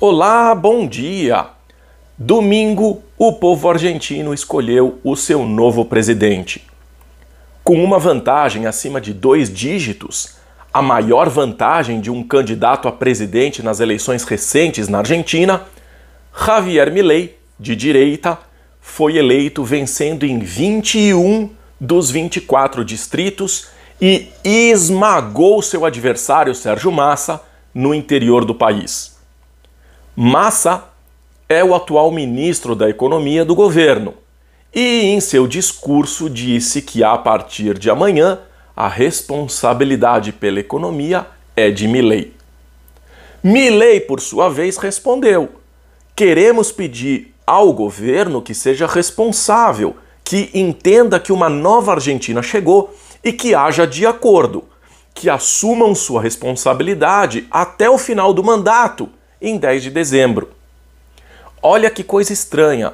Olá, bom dia! Domingo, o povo argentino escolheu o seu novo presidente. Com uma vantagem acima de dois dígitos, a maior vantagem de um candidato a presidente nas eleições recentes na Argentina, Javier Milei, de direita, foi eleito vencendo em 21 dos 24 distritos e esmagou seu adversário Sérgio Massa no interior do país. Massa é o atual ministro da Economia do governo e, em seu discurso, disse que a partir de amanhã a responsabilidade pela economia é de Milley. Milley, por sua vez, respondeu: queremos pedir ao governo que seja responsável, que entenda que uma nova Argentina chegou e que haja de acordo, que assumam sua responsabilidade até o final do mandato em 10 de dezembro. Olha que coisa estranha.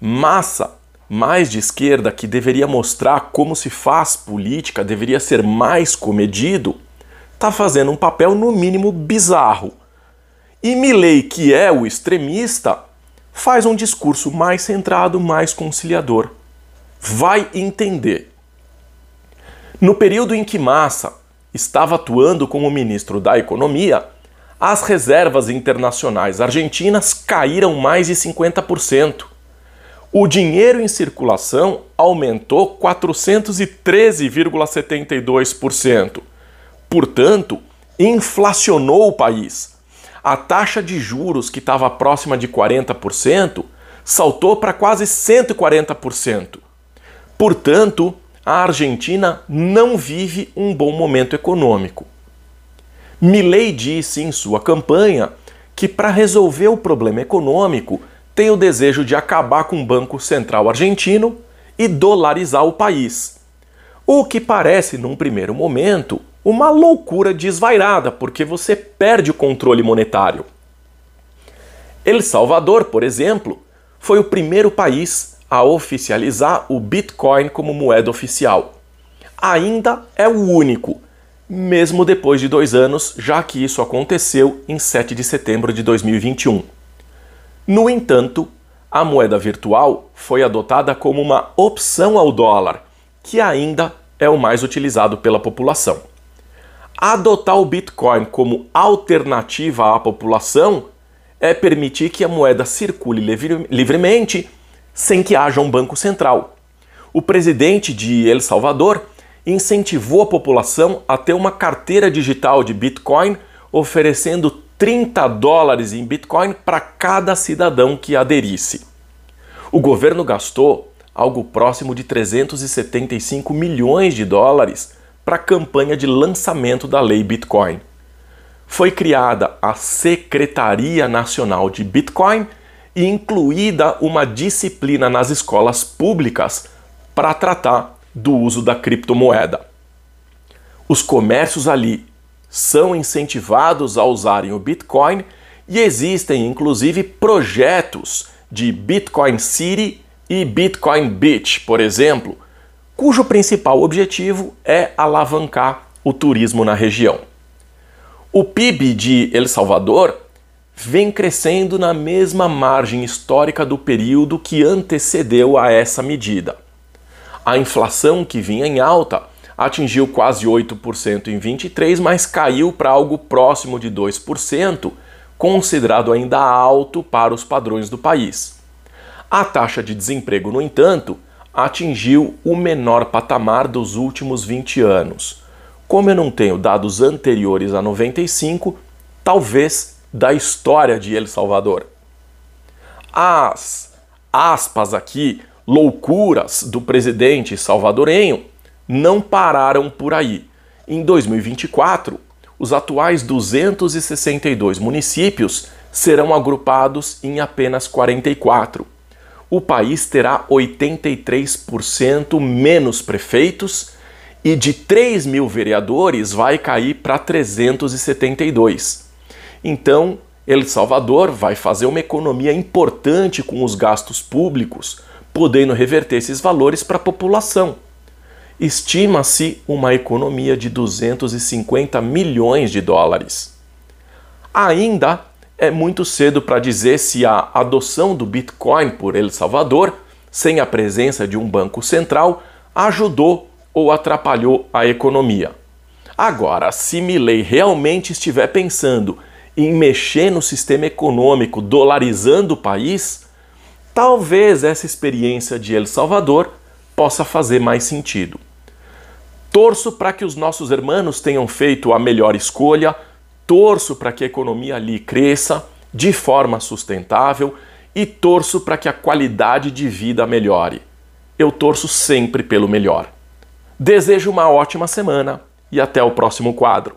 Massa, mais de esquerda, que deveria mostrar como se faz política, deveria ser mais comedido, está fazendo um papel no mínimo bizarro. E Milley, que é o extremista, faz um discurso mais centrado, mais conciliador. Vai entender. No período em que Massa estava atuando como ministro da Economia, as reservas internacionais argentinas caíram mais de 50%. O dinheiro em circulação aumentou 413,72%. Portanto, inflacionou o país. A taxa de juros, que estava próxima de 40%, saltou para quase 140%. Portanto, a Argentina não vive um bom momento econômico. Milley disse em sua campanha que para resolver o problema econômico tem o desejo de acabar com o Banco Central argentino e dolarizar o país. O que parece, num primeiro momento, uma loucura desvairada, porque você perde o controle monetário. El Salvador, por exemplo, foi o primeiro país a oficializar o Bitcoin como moeda oficial. Ainda é o único, mesmo depois de dois anos, já que isso aconteceu em 7 de setembro de 2021. No entanto, a moeda virtual foi adotada como uma opção ao dólar, que ainda é o mais utilizado pela população. Adotar o Bitcoin como alternativa à população é permitir que a moeda circule livremente sem que haja um banco central. O presidente de El Salvador incentivou a população a ter uma carteira digital de Bitcoin, oferecendo 30 dólares em Bitcoin para cada cidadão que aderisse. O governo gastou algo próximo de 375 milhões de dólares para a campanha de lançamento da lei Bitcoin. Foi criada a Secretaria Nacional de Bitcoin e incluída uma disciplina nas escolas públicas para tratar do uso da criptomoeda. Os comércios ali são incentivados a usarem o Bitcoin e existem inclusive projetos de Bitcoin City e Bitcoin Beach, por exemplo, cujo principal objetivo é alavancar o turismo na região. O PIB de El Salvador vem crescendo na mesma margem histórica do período que antecedeu a essa medida. A inflação que vinha em alta atingiu quase 8% em 23, mas caiu para algo próximo de 2%, considerado ainda alto para os padrões do país. A taxa de desemprego, no entanto, atingiu o menor patamar dos últimos 20 anos. Como eu não tenho dados anteriores a 95, talvez da história de El Salvador. As aspas aqui loucuras do presidente salvadorenho não pararam por aí. Em 2024, os atuais 262 municípios serão agrupados em apenas 44. O país terá 83% menos prefeitos e de 3 mil vereadores vai cair para 372. Então, El Salvador vai fazer uma economia importante com os gastos públicos, podendo reverter esses valores para a população. Estima-se uma economia de 250 milhões de dólares. Ainda é muito cedo para dizer se a adoção do Bitcoin por El Salvador, sem a presença de um banco central, ajudou ou atrapalhou a economia. Agora, se Milley realmente estiver pensando em mexer no sistema econômico, dolarizando o país, talvez essa experiência de El Salvador possa fazer mais sentido. Torço para que os nossos irmãos tenham feito a melhor escolha, torço para que a economia ali cresça de forma sustentável e torço para que a qualidade de vida melhore. Eu torço sempre pelo melhor. Desejo uma ótima semana e até o próximo quadro.